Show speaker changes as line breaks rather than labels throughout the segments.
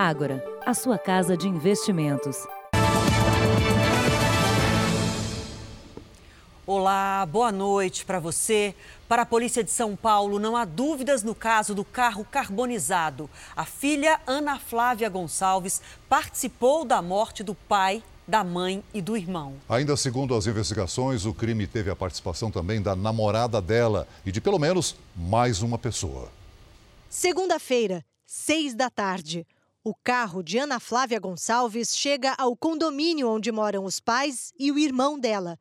Ágora, a sua casa de investimentos.
Olá, boa noite para você. Para a Polícia de São Paulo, não há dúvidas no caso do carro carbonizado. A filha Ana Flávia Gonçalves participou da morte do pai, da mãe e do irmão.
Ainda segundo as investigações, o crime teve a participação também da namorada dela e de pelo menos mais uma pessoa.
Segunda-feira, seis da tarde. O carro de Ana Flávia Gonçalves chega ao condomínio onde moram os pais e o irmão dela.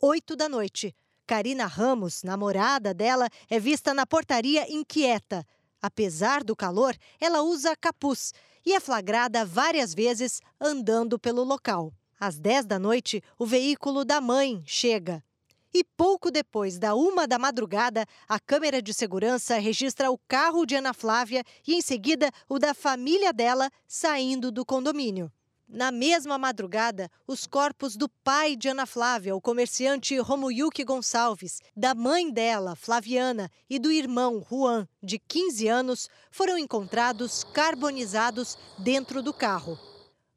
Oito da noite. Karina Ramos, namorada dela, é vista na portaria inquieta. Apesar do calor, ela usa capuz e é flagrada várias vezes andando pelo local. Às 10 da noite, o veículo da mãe chega. E pouco depois da uma da madrugada, a câmera de segurança registra o carro de Ana Flávia e, em seguida, o da família dela saindo do condomínio. Na mesma madrugada, os corpos do pai de Ana Flávia, o comerciante Romuyuki Gonçalves, da mãe dela, Flaviana, e do irmão Juan, de 15 anos, foram encontrados carbonizados dentro do carro.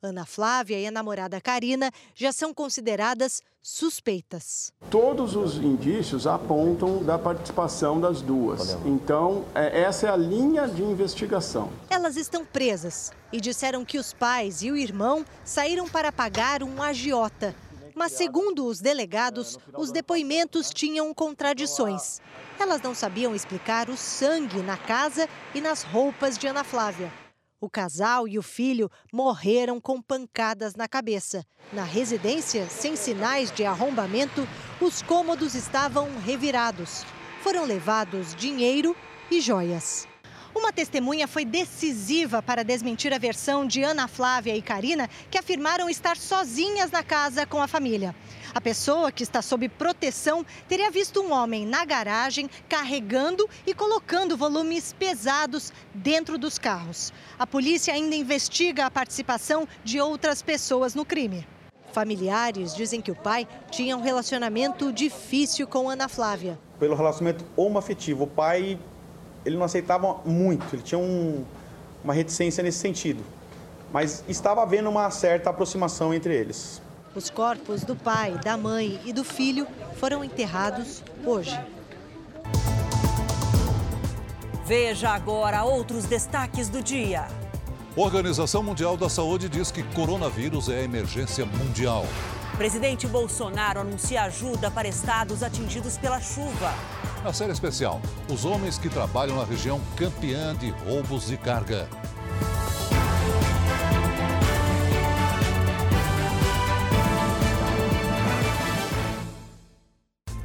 Ana Flávia e a namorada Karina já são consideradas suspeitas.
Todos os indícios apontam da participação das duas. Então, é, essa é a linha de investigação.
Elas estão presas e disseram que os pais e o irmão saíram para pagar um agiota. Mas, segundo os delegados, os depoimentos tinham contradições. Elas não sabiam explicar o sangue na casa e nas roupas de Ana Flávia. O casal e o filho morreram com pancadas na cabeça. Na residência, sem sinais de arrombamento, os cômodos estavam revirados. Foram levados dinheiro e joias. Uma testemunha foi decisiva para desmentir a versão de Ana Flávia e Karina, que afirmaram estar sozinhas na casa com a família. A pessoa que está sob proteção teria visto um homem na garagem carregando e colocando volumes pesados dentro dos carros. A polícia ainda investiga a participação de outras pessoas no crime. Familiares dizem que o pai tinha um relacionamento difícil com Ana Flávia.
Pelo relacionamento homoafetivo, o pai ele não aceitava muito, ele tinha um, uma reticência nesse sentido. Mas estava havendo uma certa aproximação entre eles.
Os corpos do pai, da mãe e do filho foram enterrados hoje.
Veja agora outros destaques do dia.
Organização Mundial da Saúde diz que coronavírus é emergência mundial.
Presidente Bolsonaro anuncia ajuda para estados atingidos pela chuva.
Na série especial, os homens que trabalham na região campeã de roubos de carga.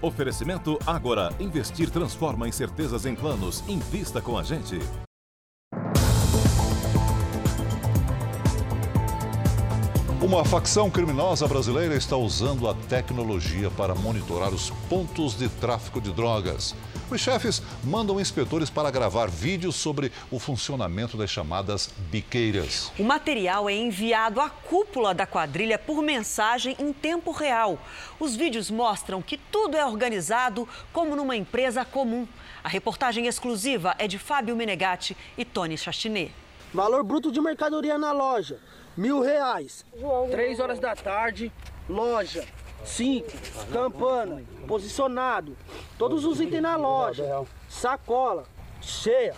Oferecimento Agora. Investir transforma incertezas em planos. Invista com a gente.
Uma facção criminosa brasileira está usando a tecnologia para monitorar os pontos de tráfico de drogas. Os chefes mandam inspetores para gravar vídeos sobre o funcionamento das chamadas biqueiras.
O material é enviado à cúpula da quadrilha por mensagem em tempo real. Os vídeos mostram que tudo é organizado como numa empresa comum. A reportagem exclusiva é de Fábio Menegatti e Tony Chastinet.
Valor bruto de mercadoria na loja, mil reais. Três horas da tarde, loja, cinco, campana, posicionado, todos os itens na loja, sacola, cheia.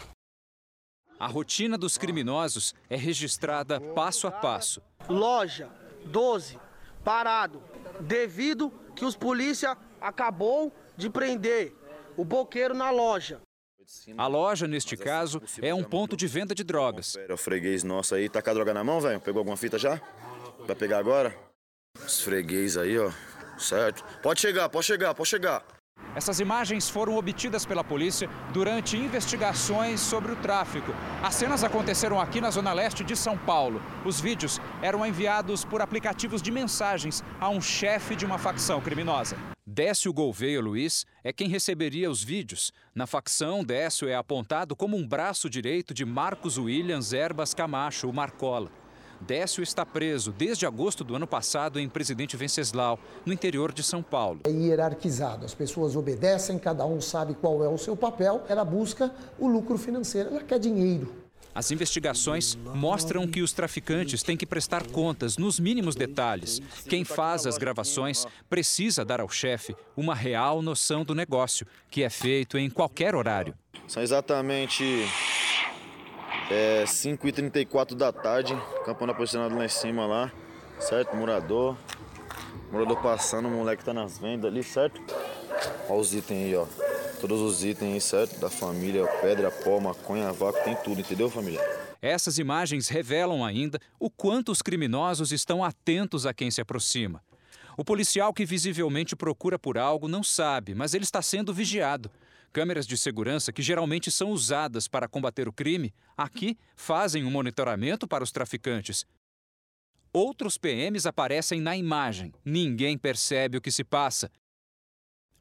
A rotina dos criminosos é registrada passo a passo.
Loja, 12, parado, devido que os polícia acabou de prender o boqueiro na loja.
A loja, neste caso, é um ponto de venda de drogas.
É o freguês nosso aí, tá com a droga na mão, velho? Pegou alguma fita já? Vai pegar agora? Os freguês aí, ó. Certo. Pode chegar, pode chegar, pode chegar.
Essas imagens foram obtidas pela polícia durante investigações sobre o tráfico. As cenas aconteceram aqui na zona leste de São Paulo. Os vídeos eram enviados por aplicativos de mensagens a um chefe de uma facção criminosa. Décio Gouveia Luiz é quem receberia os vídeos. Na facção, Décio é apontado como um braço direito de Marcos Williams Erbas Camacho, o Marcola. Décio está preso desde agosto do ano passado em Presidente Venceslau, no interior de São Paulo.
É hierarquizado, as pessoas obedecem, cada um sabe qual é o seu papel. Ela busca o lucro financeiro, ela quer dinheiro.
As investigações mostram que os traficantes têm que prestar contas nos mínimos detalhes. Quem faz as gravações precisa dar ao chefe uma real noção do negócio, que é feito em qualquer horário.
São exatamente é, 5h34 da tarde, campana posicionado lá em cima lá, certo? Morador. Morador passando, o moleque tá nas vendas ali, certo? Olha os itens aí, ó. Todos os itens aí, certo? Da família, pedra, pó, maconha, vácuo, tem tudo, entendeu, família?
Essas imagens revelam ainda o quanto os criminosos estão atentos a quem se aproxima. O policial que visivelmente procura por algo não sabe, mas ele está sendo vigiado. Câmeras de segurança, que geralmente são usadas para combater o crime, aqui fazem um monitoramento para os traficantes. Outros PMs aparecem na imagem. Ninguém percebe o que se passa.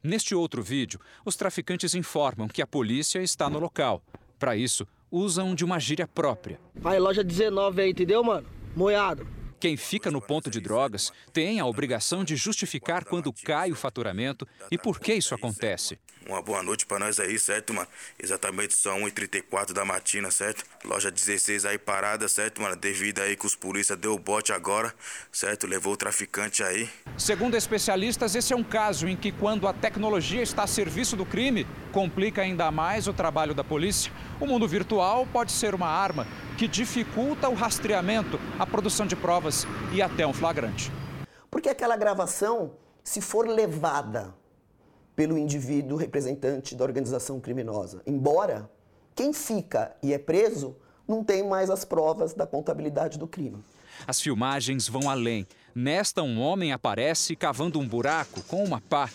Neste outro vídeo, os traficantes informam que a polícia está no local. Para isso, usam de uma gíria própria.
Vai, loja 19 aí, entendeu, mano? Moiado.
Quem fica no ponto de drogas tem a obrigação de justificar quando cai o faturamento e por que isso acontece.
Uma boa noite para nós aí, certo, mano? Exatamente só 1h34 da matina, certo? Loja 16 aí parada, certo, mano? Devido aí que os polícia deu o bote agora, certo? Levou o traficante aí.
Segundo especialistas, esse é um caso em que quando a tecnologia está a serviço do crime, complica ainda mais o trabalho da polícia. O mundo virtual pode ser uma arma que dificulta o rastreamento, a produção de provas e até um flagrante.
Porque aquela gravação, se for levada pelo indivíduo representante da organização criminosa, embora quem fica e é preso não tem mais as provas da contabilidade do crime.
As filmagens vão além. Nesta, um homem aparece cavando um buraco com uma pá.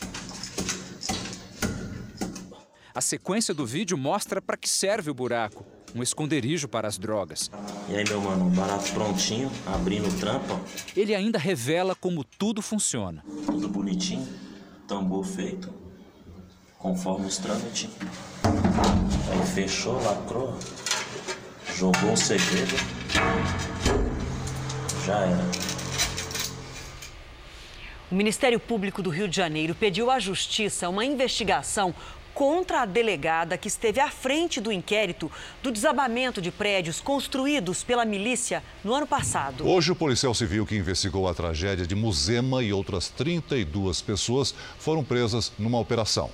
A sequência do vídeo mostra para que serve o buraco um esconderijo para as drogas.
E aí, meu mano, barato prontinho, abrindo trampa.
Ele ainda revela como tudo funciona.
Tudo bonitinho, tambor feito, conforme os trâmites. Aí fechou, lacrou, jogou o segredo, já era.
O Ministério Público do Rio de Janeiro pediu à Justiça uma investigação contra a delegada que esteve à frente do inquérito do desabamento de prédios construídos pela milícia no ano passado.
Hoje, o policial civil que investigou a tragédia de Muzema e outras 32 pessoas foram presas numa operação.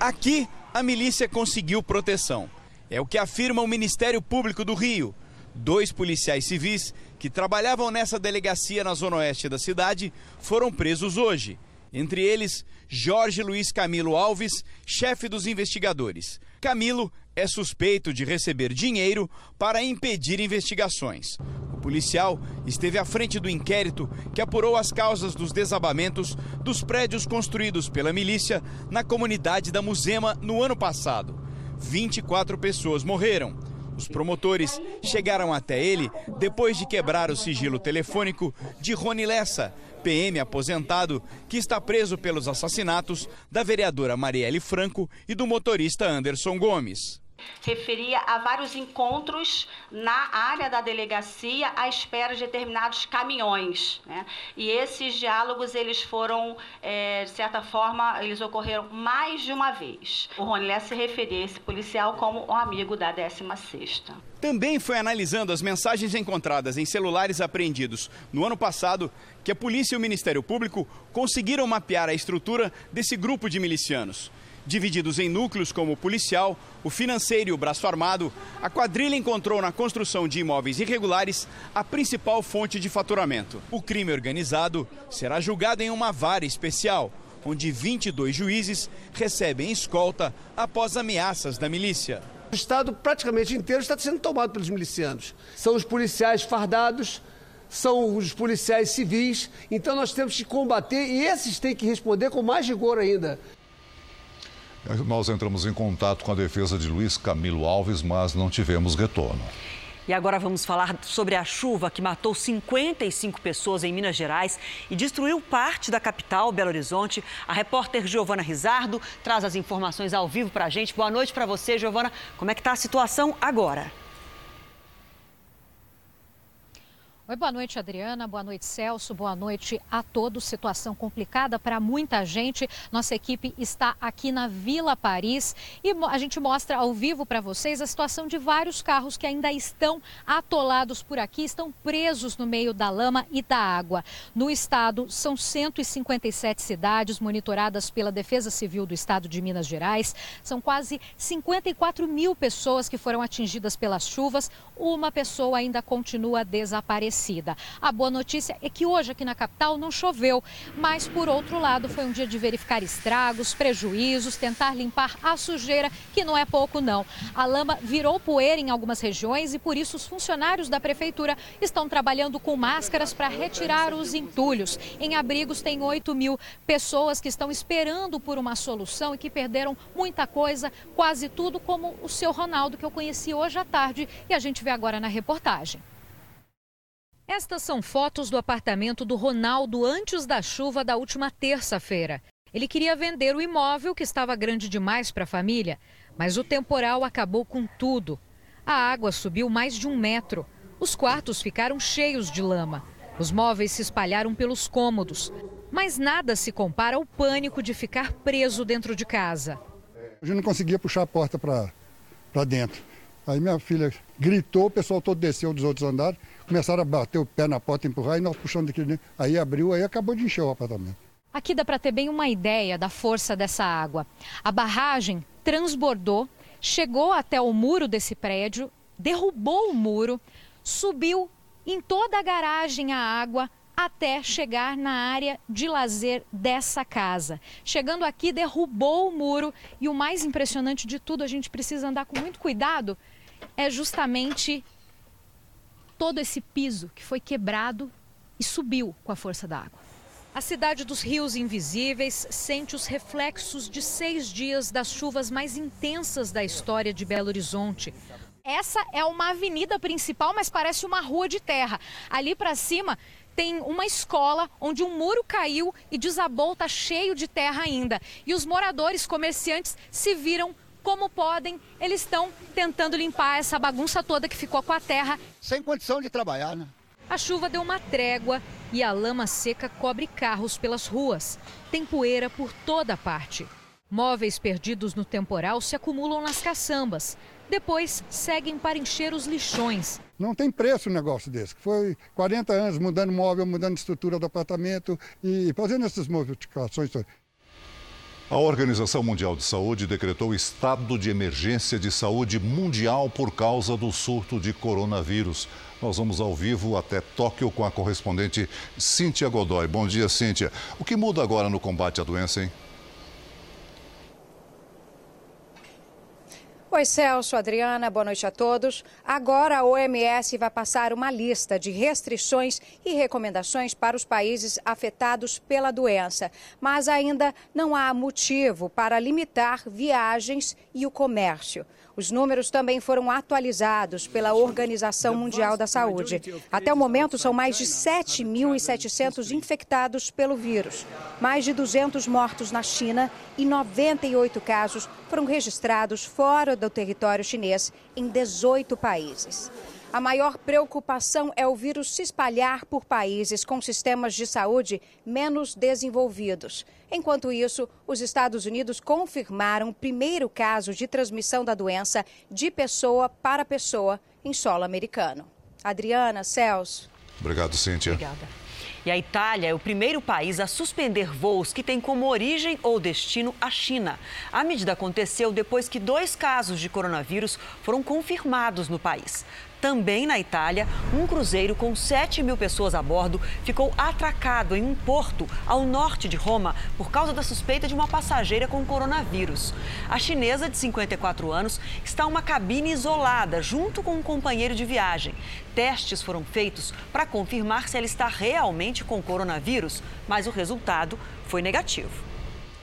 Aqui, a milícia conseguiu proteção. É o que afirma o Ministério Público do Rio. Dois policiais civis que trabalhavam nessa delegacia na zona oeste da cidade foram presos hoje. Entre eles, Jorge Luiz Camilo Alves, chefe dos investigadores. Camilo é suspeito de receber dinheiro para impedir investigações. O policial esteve à frente do inquérito que apurou as causas dos desabamentos dos prédios construídos pela milícia na comunidade da Muzema no ano passado. 24 pessoas morreram. Os promotores chegaram até ele depois de quebrar o sigilo telefônico de Rony Lessa, PM aposentado, que está preso pelos assassinatos da vereadora Marielle Franco e do motorista Anderson Gomes
referia a vários encontros na área da delegacia à espera de determinados caminhões. Né? E esses diálogos, eles foram, é, de certa forma, eles ocorreram mais de uma vez. O Ronilé se referia a esse policial como um amigo da 16ª.
Também foi analisando as mensagens encontradas em celulares apreendidos no ano passado que a polícia e o Ministério Público conseguiram mapear a estrutura desse grupo de milicianos. Divididos em núcleos como o policial, o financeiro e o braço armado, a quadrilha encontrou na construção de imóveis irregulares a principal fonte de faturamento. O crime organizado será julgado em uma vara especial, onde 22 juízes recebem escolta após ameaças da milícia.
O Estado praticamente inteiro está sendo tomado pelos milicianos. São os policiais fardados, são os policiais civis, então nós temos que combater e esses têm que responder com mais rigor ainda.
Nós entramos em contato com a defesa de Luiz Camilo Alves, mas não tivemos retorno.
E agora vamos falar sobre a chuva que matou 55 pessoas em Minas Gerais e destruiu parte da capital, Belo Horizonte. A repórter Giovana Rizardo traz as informações ao vivo para a gente. Boa noite para você, Giovana. Como é que está a situação agora?
Oi, boa noite, Adriana. Boa noite, Celso. Boa noite a todos. Situação complicada para muita gente. Nossa equipe está aqui na Vila Paris e a gente mostra ao vivo para vocês a situação de vários carros que ainda estão atolados por aqui, estão presos no meio da lama e da água. No estado, são 157 cidades monitoradas pela Defesa Civil do Estado de Minas Gerais. São quase 54 mil pessoas que foram atingidas pelas chuvas. Uma pessoa ainda continua desaparecida. A boa notícia é que hoje aqui na capital não choveu, mas por outro lado foi um dia de verificar estragos, prejuízos, tentar limpar a sujeira, que não é pouco não. A lama virou poeira em algumas regiões e por isso os funcionários da prefeitura estão trabalhando com máscaras para retirar os entulhos. Em abrigos tem 8 mil pessoas que estão esperando por uma solução e que perderam muita coisa, quase tudo, como o seu Ronaldo, que eu conheci hoje à tarde e a gente vê agora na reportagem. Estas são fotos do apartamento do Ronaldo antes da chuva da última terça-feira. Ele queria vender o imóvel que estava grande demais para a família, mas o temporal acabou com tudo. A água subiu mais de um metro. Os quartos ficaram cheios de lama. Os móveis se espalharam pelos cômodos. Mas nada se compara ao pânico de ficar preso dentro de casa.
A gente não conseguia puxar a porta para dentro. Aí minha filha gritou, o pessoal todo desceu dos outros andares começaram a bater o pé na porta, empurrar e nós puxando aqui Aí abriu, aí acabou de encher o apartamento.
Aqui dá para ter bem uma ideia da força dessa água. A barragem transbordou, chegou até o muro desse prédio, derrubou o muro, subiu em toda a garagem a água até chegar na área de lazer dessa casa. Chegando aqui, derrubou o muro e o mais impressionante de tudo, a gente precisa andar com muito cuidado, é justamente todo esse piso que foi quebrado e subiu com a força da água. A cidade dos rios invisíveis sente os reflexos de seis dias das chuvas mais intensas da história de Belo Horizonte. Essa é uma avenida principal, mas parece uma rua de terra. Ali para cima tem uma escola onde um muro caiu e desabou, está cheio de terra ainda. E os moradores, comerciantes, se viram como podem, eles estão tentando limpar essa bagunça toda que ficou com a terra.
Sem condição de trabalhar, né?
A chuva deu uma trégua e a lama seca cobre carros pelas ruas. Tem poeira por toda parte. Móveis perdidos no temporal se acumulam nas caçambas. Depois seguem para encher os lixões.
Não tem preço um negócio desse. Foi 40 anos mudando móvel, mudando estrutura do apartamento e fazendo essas modificações.
A Organização Mundial de Saúde decretou estado de emergência de saúde mundial por causa do surto de coronavírus. Nós vamos ao vivo até Tóquio com a correspondente Cíntia Godoy. Bom dia, Cíntia. O que muda agora no combate à doença, hein?
Oi, Celso, Adriana, boa noite a todos. Agora a OMS vai passar uma lista de restrições e recomendações para os países afetados pela doença, mas ainda não há motivo para limitar viagens e o comércio. Os números também foram atualizados pela Organização Mundial da Saúde. Até o momento, são mais de 7.700 infectados pelo vírus, mais de 200 mortos na China e 98 casos foram registrados fora do território chinês em 18 países. A maior preocupação é o vírus se espalhar por países com sistemas de saúde menos desenvolvidos. Enquanto isso, os Estados Unidos confirmaram o primeiro caso de transmissão da doença de pessoa para pessoa em solo americano. Adriana, Celso.
Obrigado, Cíntia.
Obrigada. E a Itália é o primeiro país a suspender voos que têm como origem ou destino a China. A medida aconteceu depois que dois casos de coronavírus foram confirmados no país. Também na Itália, um cruzeiro com 7 mil pessoas a bordo ficou atracado em um porto ao norte de Roma por causa da suspeita de uma passageira com coronavírus. A chinesa, de 54 anos, está em uma cabine isolada junto com um companheiro de viagem. Testes foram feitos para confirmar se ela está realmente com coronavírus, mas o resultado foi negativo.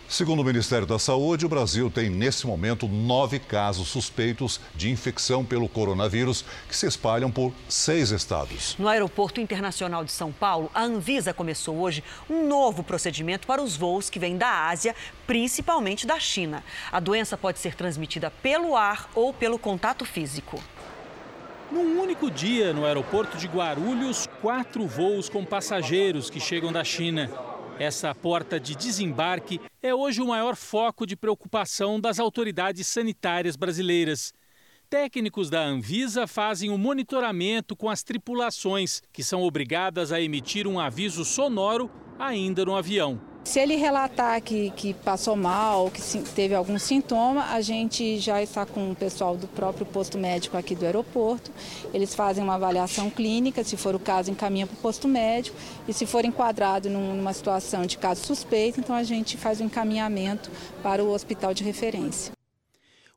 Segundo o Ministério da Saúde, o Brasil tem nesse momento nove casos suspeitos de infecção pelo coronavírus que se espalham por seis estados.
No Aeroporto Internacional de São Paulo, a Anvisa começou hoje um novo procedimento para os voos que vêm da Ásia, principalmente da China. A doença pode ser transmitida pelo ar ou pelo contato físico.
Num único dia, no aeroporto de Guarulhos, quatro voos com passageiros que chegam da China. Essa porta de desembarque é hoje o maior foco de preocupação das autoridades sanitárias brasileiras. Técnicos da Anvisa fazem o um monitoramento com as tripulações, que são obrigadas a emitir um aviso sonoro ainda no avião.
Se ele relatar que, que passou mal, que teve algum sintoma, a gente já está com o pessoal do próprio posto médico aqui do aeroporto. Eles fazem uma avaliação clínica, se for o caso, encaminha para o posto médico. E se for enquadrado numa situação de caso suspeito, então a gente faz o um encaminhamento para o hospital de referência.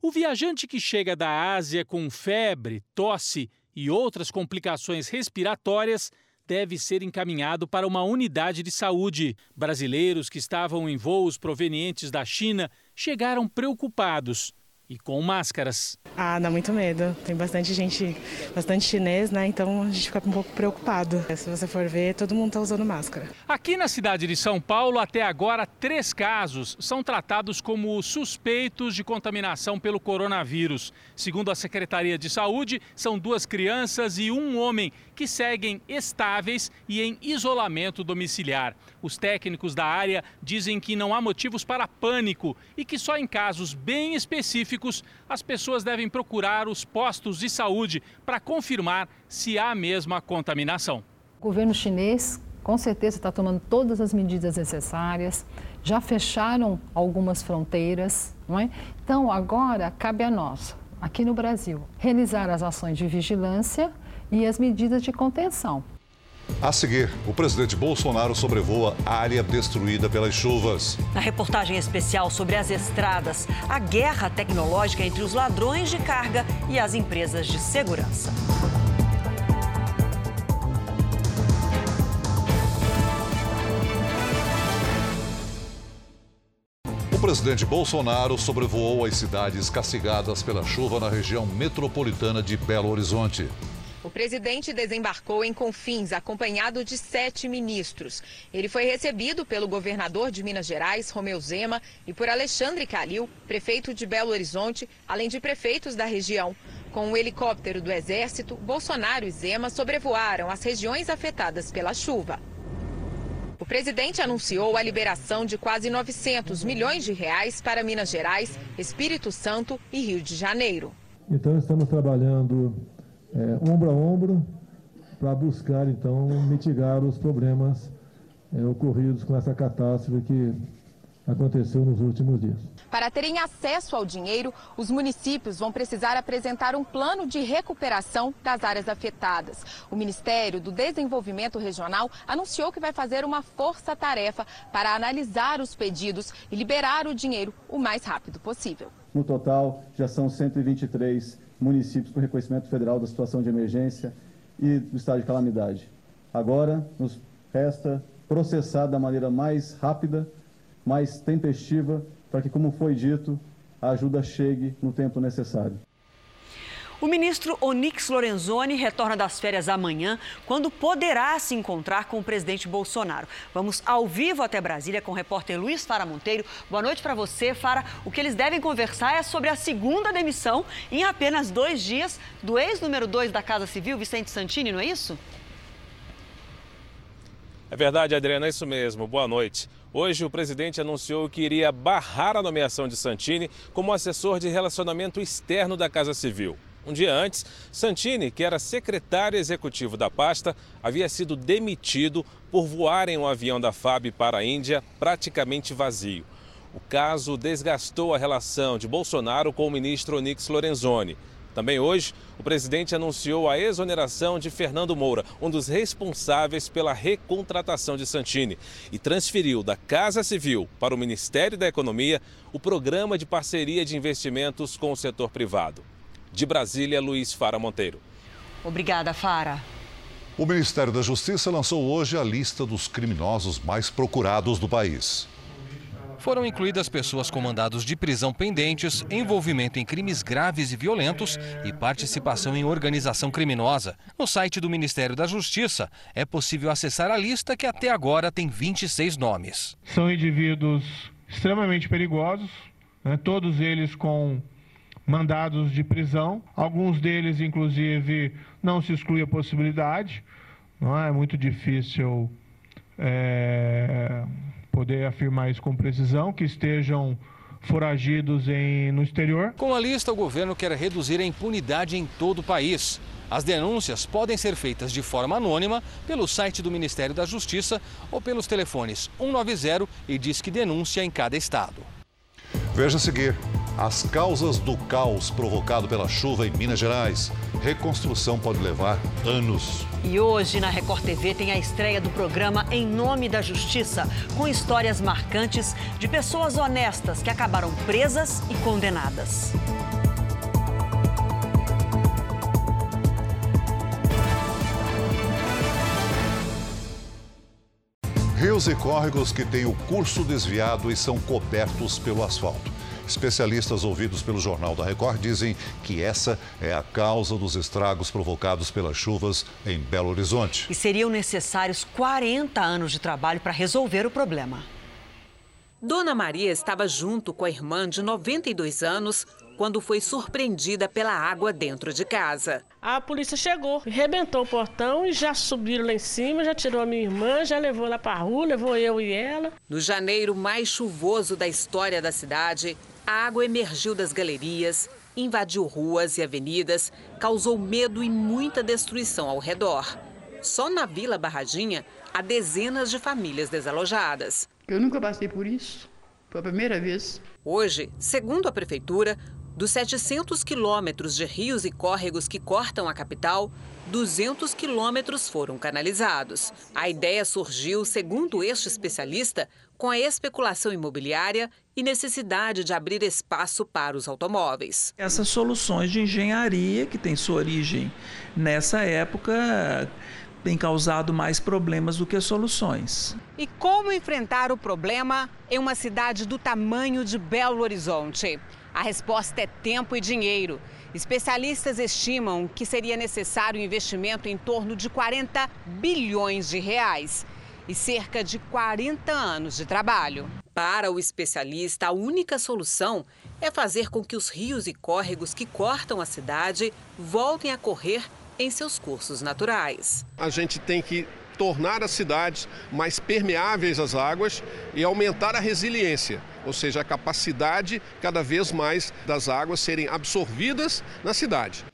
O viajante que chega da Ásia com febre, tosse e outras complicações respiratórias deve ser encaminhado para uma unidade de saúde. Brasileiros que estavam em voos provenientes da China chegaram preocupados e com máscaras.
Ah, dá muito medo. Tem bastante gente, bastante chinês, né? Então a gente fica um pouco preocupado. Se você for ver, todo mundo está usando máscara.
Aqui na cidade de São Paulo, até agora, três casos são tratados como suspeitos de contaminação pelo coronavírus. Segundo a Secretaria de Saúde, são duas crianças e um homem que seguem estáveis e em isolamento domiciliar. Os técnicos da área dizem que não há motivos para pânico e que só em casos bem específicos as pessoas devem procurar os postos de saúde para confirmar se há mesmo a contaminação.
O governo chinês com certeza está tomando todas as medidas necessárias, já fecharam algumas fronteiras, não é? Então agora cabe a nós, aqui no Brasil, realizar as ações de vigilância e as medidas de contenção.
A seguir, o presidente Bolsonaro sobrevoa a área destruída pelas chuvas.
Na reportagem especial sobre as estradas, a guerra tecnológica entre os ladrões de carga e as empresas de segurança.
O presidente Bolsonaro sobrevoou as cidades castigadas pela chuva na região metropolitana de Belo Horizonte.
Presidente desembarcou em Confins, acompanhado de sete ministros. Ele foi recebido pelo governador de Minas Gerais, Romeu Zema, e por Alexandre Calil, prefeito de Belo Horizonte, além de prefeitos da região. Com um helicóptero do Exército, Bolsonaro e Zema sobrevoaram as regiões afetadas pela chuva. O presidente anunciou a liberação de quase 900 milhões de reais para Minas Gerais, Espírito Santo e Rio de Janeiro.
Então estamos trabalhando é, ombro a ombro para buscar então mitigar os problemas é, ocorridos com essa catástrofe que aconteceu nos últimos dias.
Para terem acesso ao dinheiro, os municípios vão precisar apresentar um plano de recuperação das áreas afetadas. O Ministério do Desenvolvimento Regional anunciou que vai fazer uma força-tarefa para analisar os pedidos e liberar o dinheiro o mais rápido possível.
No total, já são 123 municípios com reconhecimento federal da situação de emergência e do estado de calamidade. Agora, nos resta processar da maneira mais rápida, mais tempestiva, para que, como foi dito, a ajuda chegue no tempo necessário.
O ministro Onix Lorenzoni retorna das férias amanhã, quando poderá se encontrar com o presidente Bolsonaro. Vamos ao vivo até Brasília com o repórter Luiz Fara Monteiro. Boa noite para você, Fara. O que eles devem conversar é sobre a segunda demissão em apenas dois dias do ex-número 2 da Casa Civil, Vicente Santini, não é isso?
É verdade, Adriana, é isso mesmo. Boa noite. Hoje, o presidente anunciou que iria barrar a nomeação de Santini como assessor de relacionamento externo da Casa Civil. Um dia antes, Santini, que era secretário executivo da pasta, havia sido demitido por voar em um avião da FAB para a Índia praticamente vazio. O caso desgastou a relação de Bolsonaro com o ministro Onix Lorenzoni. Também hoje, o presidente anunciou a exoneração de Fernando Moura, um dos responsáveis pela recontratação de Santini, e transferiu da Casa Civil para o Ministério da Economia o programa de parceria de investimentos com o setor privado. De Brasília, Luiz Fara Monteiro.
Obrigada, Fara.
O Ministério da Justiça lançou hoje a lista dos criminosos mais procurados do país.
Foram incluídas pessoas com mandados de prisão pendentes, envolvimento em crimes graves e violentos e participação em organização criminosa. No site do Ministério da Justiça é possível acessar a lista que até agora tem 26 nomes.
São indivíduos extremamente perigosos, né? todos eles com mandados de prisão. Alguns deles, inclusive, não se exclui a possibilidade. Não é, é muito difícil é, poder afirmar isso com precisão, que estejam foragidos em, no exterior.
Com a lista, o governo quer reduzir a impunidade em todo o país. As denúncias podem ser feitas de forma anônima pelo site do Ministério da Justiça ou pelos telefones 190 e Disque Denúncia em cada estado.
Veja a seguir as causas do caos provocado pela chuva em Minas Gerais. Reconstrução pode levar anos.
E hoje na Record TV tem a estreia do programa Em Nome da Justiça, com histórias marcantes de pessoas honestas que acabaram presas e condenadas.
Rios e córregos que têm o curso desviado e são cobertos pelo asfalto. Especialistas ouvidos pelo Jornal da Record dizem que essa é a causa dos estragos provocados pelas chuvas em Belo Horizonte.
E seriam necessários 40 anos de trabalho para resolver o problema.
Dona Maria estava junto com a irmã de 92 anos quando foi surpreendida pela água dentro de casa.
A polícia chegou, rebentou o portão e já subiram lá em cima, já tirou a minha irmã, já levou lá para a rua, levou eu e ela.
No janeiro mais chuvoso da história da cidade, a água emergiu das galerias, invadiu ruas e avenidas, causou medo e muita destruição ao redor. Só na Vila Barradinha há dezenas de famílias desalojadas.
Eu nunca passei por isso. Foi a primeira vez.
Hoje, segundo a prefeitura, dos 700 quilômetros de rios e córregos que cortam a capital, 200 quilômetros foram canalizados. A ideia surgiu, segundo este especialista, com a especulação imobiliária e necessidade de abrir espaço para os automóveis.
Essas soluções de engenharia, que tem sua origem nessa época, têm causado mais problemas do que soluções.
E como enfrentar o problema em uma cidade do tamanho de Belo Horizonte? A resposta é tempo e dinheiro. Especialistas estimam que seria necessário um investimento em torno de 40 bilhões de reais e cerca de 40 anos de trabalho. Para o especialista, a única solução é fazer com que os rios e córregos que cortam a cidade voltem a correr em seus cursos naturais.
A gente tem que tornar as cidades mais permeáveis às águas e aumentar a resiliência, ou seja, a capacidade cada vez mais das águas serem absorvidas na cidade.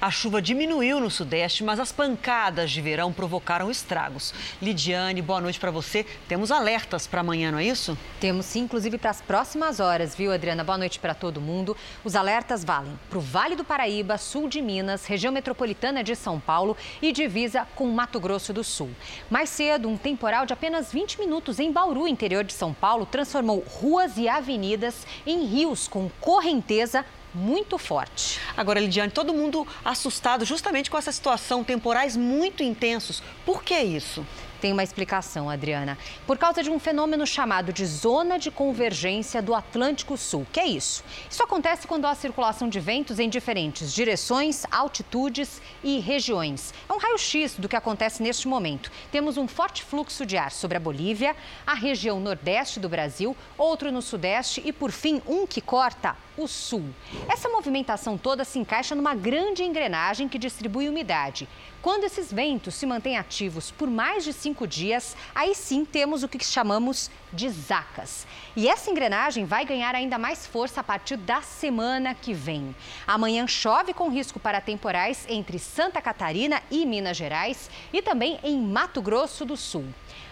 A chuva diminuiu no Sudeste, mas as pancadas de verão provocaram estragos. Lidiane, boa noite para você. Temos alertas para amanhã, não é isso?
Temos sim, inclusive para as próximas horas, viu, Adriana? Boa noite para todo mundo. Os alertas valem para o Vale do Paraíba, sul de Minas, região metropolitana de São Paulo e divisa com Mato Grosso do Sul. Mais cedo, um temporal de apenas 20 minutos em Bauru, interior de São Paulo, transformou ruas e avenidas em rios com correnteza muito forte.
Agora, Lidiane, todo mundo assustado justamente com essa situação, temporais muito intensos. Por que isso?
Tem uma explicação, Adriana. Por causa de um fenômeno chamado de zona de convergência do Atlântico Sul. Que é isso? Isso acontece quando há circulação de ventos em diferentes direções, altitudes e regiões. É um raio-x do que acontece neste momento. Temos um forte fluxo de ar sobre a Bolívia, a região nordeste do Brasil, outro no sudeste e, por fim, um que corta o sul. Essa movimentação toda se encaixa numa grande engrenagem que distribui umidade. Quando esses ventos se mantêm ativos por mais de cinco dias, aí sim temos o que chamamos de zacas. E essa engrenagem vai ganhar ainda mais força a partir da semana que vem. Amanhã chove com risco para temporais entre Santa Catarina e Minas Gerais e também em Mato Grosso do Sul.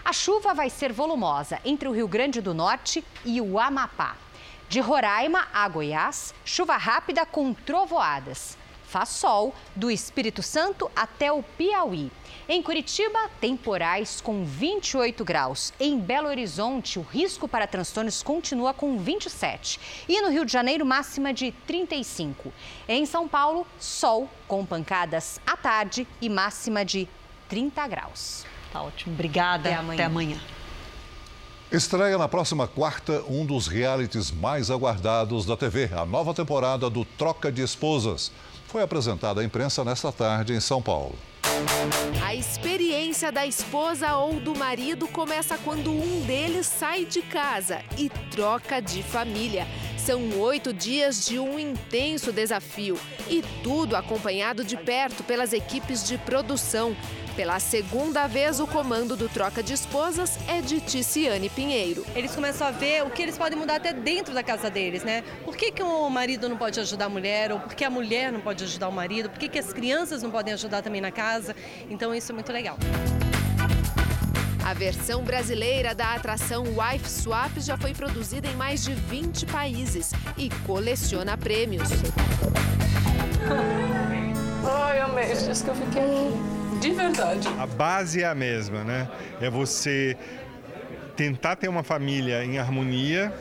A chuva vai ser volumosa entre o Rio Grande do Norte e o Amapá. De Roraima a Goiás, chuva rápida com trovoadas. Faz sol do Espírito Santo até o Piauí. Em Curitiba, temporais com 28 graus. Em Belo Horizonte, o risco para transtornos continua com 27. E no Rio de Janeiro, máxima de 35. Em São Paulo, sol com pancadas à tarde e máxima de 30 graus.
Tá ótimo. Obrigada. Até amanhã. Até amanhã.
Estreia na próxima quarta um dos realities mais aguardados da TV, a nova temporada do Troca de Esposas foi apresentada à imprensa nesta tarde em São Paulo.
A experiência da esposa ou do marido começa quando um deles sai de casa e troca de família. São oito dias de um intenso desafio e tudo acompanhado de perto pelas equipes de produção. Pela segunda vez, o comando do Troca de Esposas é de Ticiane Pinheiro.
Eles começam a ver o que eles podem mudar até dentro da casa deles, né? Por que, que o marido não pode ajudar a mulher? Ou por que a mulher não pode ajudar o marido? Por que, que as crianças não podem ajudar também na casa? Então, isso é muito legal.
A versão brasileira da atração Wife Swap já foi produzida em mais de 20 países e coleciona prêmios.
Ai, amei, diz que eu fiquei de verdade.
A base é a mesma, né? É você tentar ter uma família em harmonia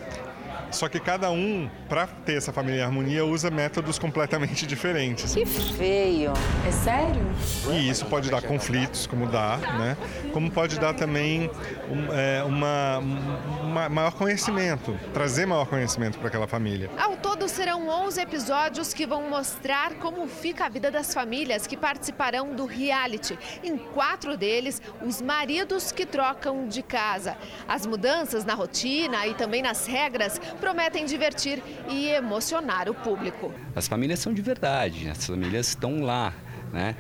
só que cada um, para ter essa família em harmonia, usa métodos completamente diferentes.
Que feio. É sério?
E isso pode dar conflitos, como dá, né? Como pode dar também um, é, uma, uma, maior conhecimento, trazer maior conhecimento para aquela família.
Ao todo, serão 11 episódios que vão mostrar como fica a vida das famílias que participarão do reality. Em quatro deles, os maridos que trocam de casa. As mudanças na rotina e também nas regras prometem divertir e emocionar o público.
As famílias são de verdade, as famílias estão lá, né?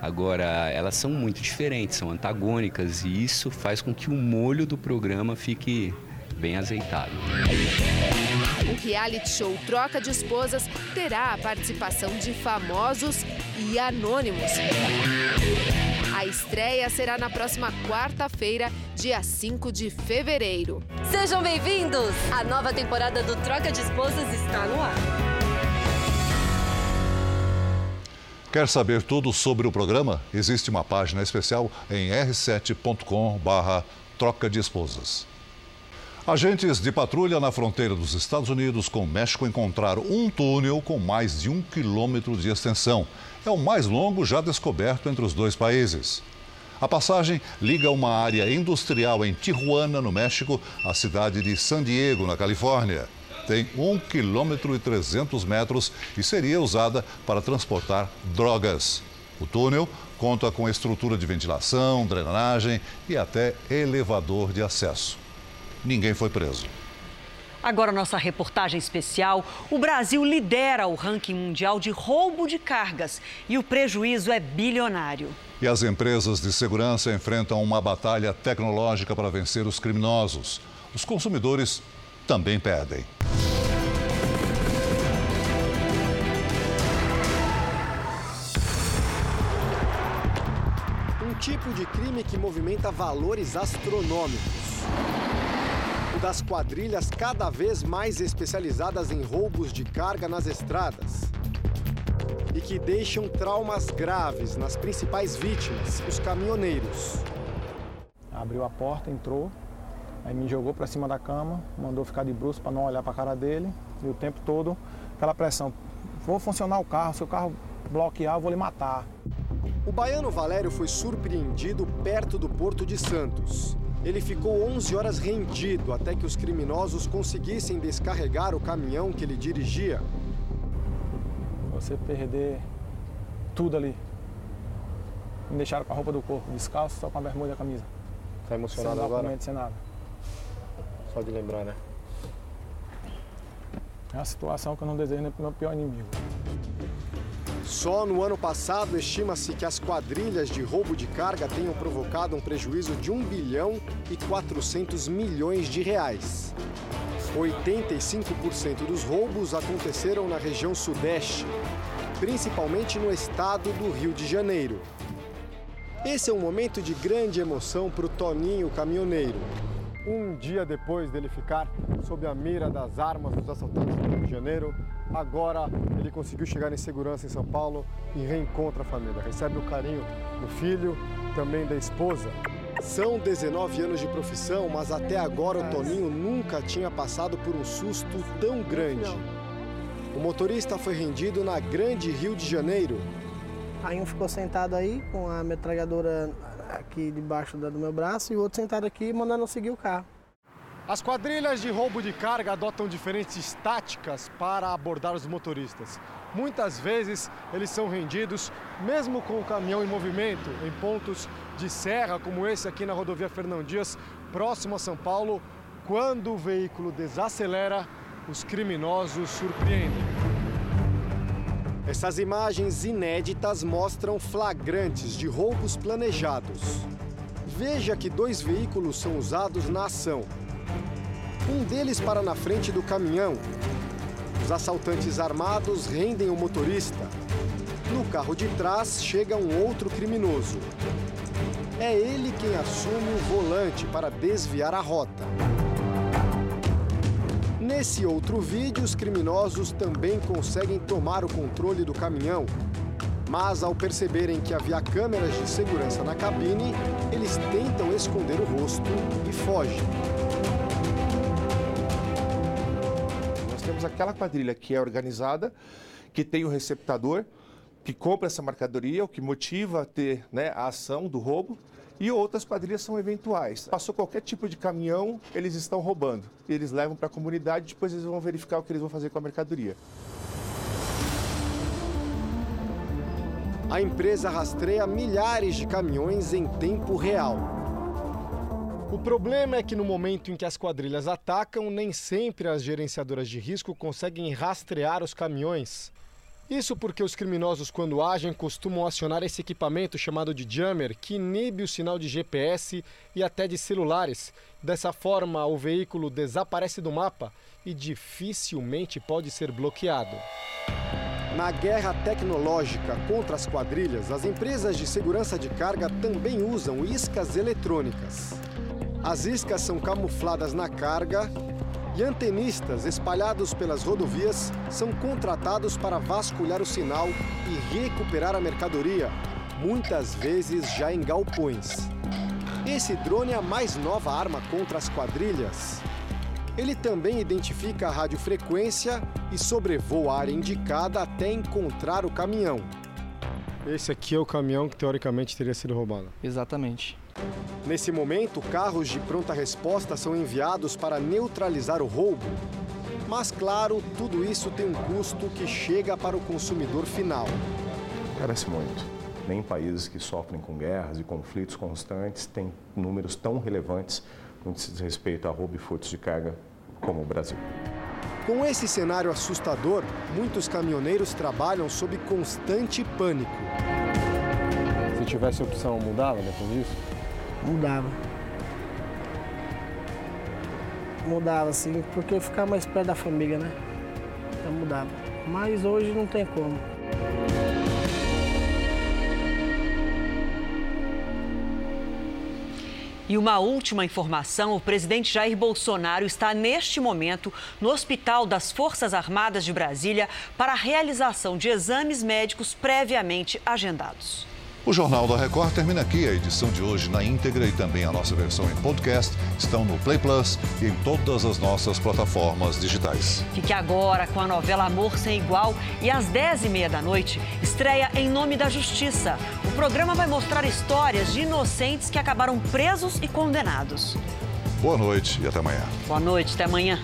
Agora, elas são muito diferentes, são antagônicas e isso faz com que o molho do programa fique bem azeitado.
O reality show Troca de Esposas terá a participação de famosos e anônimos. A estreia será na próxima quarta-feira, dia 5 de fevereiro.
Sejam bem-vindos! A nova temporada do Troca de Esposas está no ar.
Quer saber tudo sobre o programa? Existe uma página especial em r7.com/barra troca de esposas. Agentes de patrulha na fronteira dos Estados Unidos com o México encontraram um túnel com mais de um quilômetro de extensão. É o mais longo já descoberto entre os dois países. A passagem liga uma área industrial em Tijuana, no México, à cidade de San Diego, na Califórnia. Tem 1 quilômetro e 300 metros e seria usada para transportar drogas. O túnel conta com estrutura de ventilação, drenagem e até elevador de acesso ninguém foi preso.
Agora, nossa reportagem especial: o Brasil lidera o ranking mundial de roubo de cargas e o prejuízo é bilionário.
E as empresas de segurança enfrentam uma batalha tecnológica para vencer os criminosos. Os consumidores também perdem.
Um tipo de crime que movimenta valores astronômicos das quadrilhas cada vez mais especializadas em roubos de carga nas estradas e que deixam traumas graves nas principais vítimas, os caminhoneiros.
Abriu a porta, entrou, aí me jogou para cima da cama, mandou ficar de bruxo para não olhar para a cara dele e o tempo todo aquela pressão: vou funcionar o carro, se o carro bloquear, eu vou lhe matar.
O baiano Valério foi surpreendido perto do Porto de Santos. Ele ficou 11 horas rendido até que os criminosos conseguissem descarregar o caminhão que ele dirigia.
Você perder tudo ali. Me deixaram com a roupa do corpo, descalço, só com a bermuda e a camisa.
Tá emocionado
sem
agora?
sem nada.
Só de lembrar, né?
É uma situação que eu não desejo nem pro meu pior inimigo.
Só no ano passado, estima-se que as quadrilhas de roubo de carga tenham provocado um prejuízo de 1 bilhão e 400 milhões de reais. 85% dos roubos aconteceram na região sudeste, principalmente no estado do Rio de Janeiro. Esse é um momento de grande emoção para o Toninho caminhoneiro. Um dia depois dele ficar sob a mira das armas dos assaltantes do Rio de Janeiro, agora ele conseguiu chegar em segurança em São Paulo e reencontra a família. Recebe o carinho do filho, também da esposa. São 19 anos de profissão, mas até agora o Toninho nunca tinha passado por um susto tão grande. O motorista foi rendido na Grande Rio de Janeiro.
Aí um ficou sentado aí com a metralhadora aqui debaixo do meu braço e o outro sentado aqui mandando seguir o carro.
As quadrilhas de roubo de carga adotam diferentes táticas para abordar os motoristas. Muitas vezes eles são rendidos, mesmo com o caminhão em movimento, em pontos de serra, como esse aqui na rodovia Fernão Dias, próximo a São Paulo. Quando o veículo desacelera, os criminosos surpreendem. Essas imagens inéditas mostram flagrantes de roubos planejados. Veja que dois veículos são usados na ação. Um deles para na frente do caminhão. Os assaltantes armados rendem o motorista. No carro de trás chega um outro criminoso. É ele quem assume o volante para desviar a rota. Nesse outro vídeo, os criminosos também conseguem tomar o controle do caminhão. Mas ao perceberem que havia câmeras de segurança na cabine, eles tentam esconder o rosto e fogem.
Nós temos aquela quadrilha que é organizada, que tem o receptador, que compra essa mercadoria, o que motiva a ter né, a ação do roubo e outras quadrilhas são eventuais. Passou qualquer tipo de caminhão, eles estão roubando. Eles levam para a comunidade, depois eles vão verificar o que eles vão fazer com a mercadoria.
A empresa rastreia milhares de caminhões em tempo real. O problema é que no momento em que as quadrilhas atacam, nem sempre as gerenciadoras de risco conseguem rastrear os caminhões. Isso porque os criminosos, quando agem, costumam acionar esse equipamento chamado de jammer, que inibe o sinal de GPS e até de celulares. Dessa forma, o veículo desaparece do mapa e dificilmente pode ser bloqueado. Na guerra tecnológica contra as quadrilhas, as empresas de segurança de carga também usam iscas eletrônicas. As iscas são camufladas na carga e antenistas espalhados pelas rodovias são contratados para vasculhar o sinal e recuperar a mercadoria, muitas vezes já em galpões. Esse drone é a mais nova arma contra as quadrilhas. Ele também identifica a radiofrequência e sobrevoa a área indicada até encontrar o caminhão. Esse aqui é o caminhão que teoricamente teria sido roubado.
Exatamente.
Nesse momento, carros de pronta resposta são enviados para neutralizar o roubo. Mas, claro, tudo isso tem um custo que chega para o consumidor final.
Parece muito. Nem países que sofrem com guerras e conflitos constantes têm números tão relevantes no que diz respeito a roubo e furtos de carga como o Brasil.
Com esse cenário assustador, muitos caminhoneiros trabalham sob constante pânico.
Se tivesse opção, mudava depois disso?
Mudava. Mudava, assim, porque ficar mais perto da família, né? Então mudava. Mas hoje não tem como.
E uma última informação: o presidente Jair Bolsonaro está neste momento no Hospital das Forças Armadas de Brasília para a realização de exames médicos previamente agendados.
O Jornal da Record termina aqui. A edição de hoje na íntegra e também a nossa versão em podcast estão no Play Plus e em todas as nossas plataformas digitais.
Fique agora com a novela Amor Sem Igual e às 10h30 da noite estreia Em Nome da Justiça. O programa vai mostrar histórias de inocentes que acabaram presos e condenados.
Boa noite e até amanhã.
Boa noite, até amanhã.